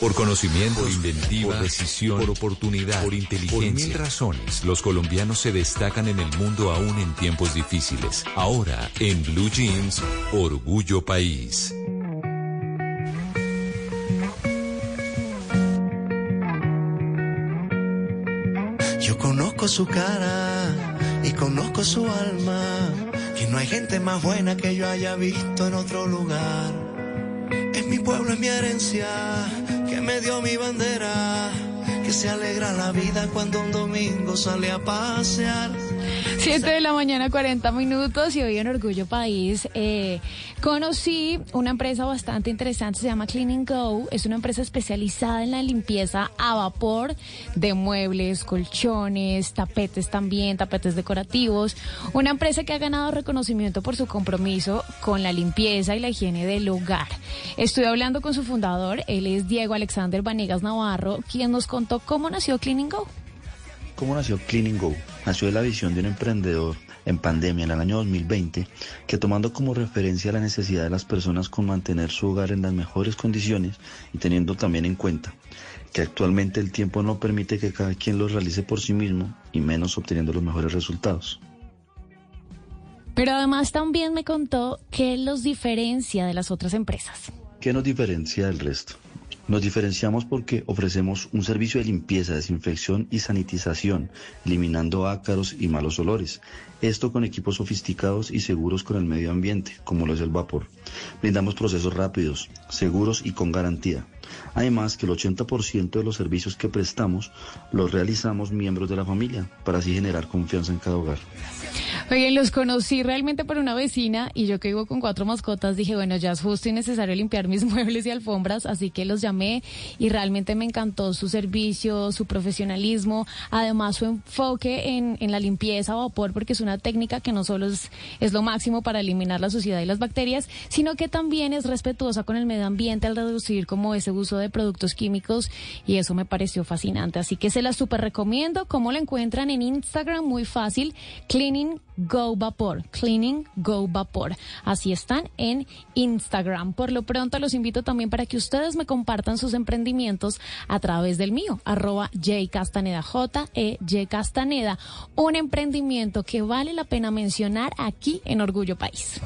Por conocimiento, por inventiva, por decisión, por oportunidad, por inteligencia. Por mil razones, los colombianos se destacan en el mundo aún en tiempos difíciles. Ahora, en Blue Jeans, Orgullo País. Yo conozco su cara y conozco su alma, que no hay gente más buena que yo haya visto en otro lugar. Es mi pueblo, es mi herencia me dio mi bandera, que se alegra la vida cuando un domingo sale a pasear. Siete de la mañana, 40 minutos y hoy en Orgullo País eh, conocí una empresa bastante interesante, se llama Cleaning Go, es una empresa especializada en la limpieza a vapor de muebles, colchones, tapetes también, tapetes decorativos, una empresa que ha ganado reconocimiento por su compromiso con la limpieza y la higiene del hogar. Estoy hablando con su fundador, él es Diego Alexander Vanegas Navarro, quien nos contó cómo nació Cleaning Go. ¿Cómo nació Cleaning Go? Nació de la visión de un emprendedor en pandemia en el año 2020 que tomando como referencia la necesidad de las personas con mantener su hogar en las mejores condiciones y teniendo también en cuenta que actualmente el tiempo no permite que cada quien lo realice por sí mismo y menos obteniendo los mejores resultados. Pero además también me contó qué los diferencia de las otras empresas. ¿Qué nos diferencia del resto? Nos diferenciamos porque ofrecemos un servicio de limpieza, desinfección y sanitización, eliminando ácaros y malos olores. Esto con equipos sofisticados y seguros con el medio ambiente, como lo es el vapor. Brindamos procesos rápidos, seguros y con garantía. Además que el 80% de los servicios que prestamos los realizamos miembros de la familia, para así generar confianza en cada hogar. Oye, los conocí realmente por una vecina y yo que vivo con cuatro mascotas dije, bueno, ya es justo y necesario limpiar mis muebles y alfombras, así que los llamé y realmente me encantó su servicio, su profesionalismo, además su enfoque en, en la limpieza a vapor, porque es una técnica que no solo es, es lo máximo para eliminar la suciedad y las bacterias, sino que también es respetuosa con el medio ambiente al reducir como ese uso de productos químicos y eso me pareció fascinante. Así que se la super recomiendo. ¿Cómo la encuentran en Instagram? Muy fácil. Cleaning Go Vapor. Cleaning Go Vapor. Así están en Instagram. Por lo pronto los invito también para que ustedes me compartan sus emprendimientos a través del mío, arroba Castaneda, J E Y Castaneda. Un emprendimiento que vale la pena mencionar aquí en Orgullo País.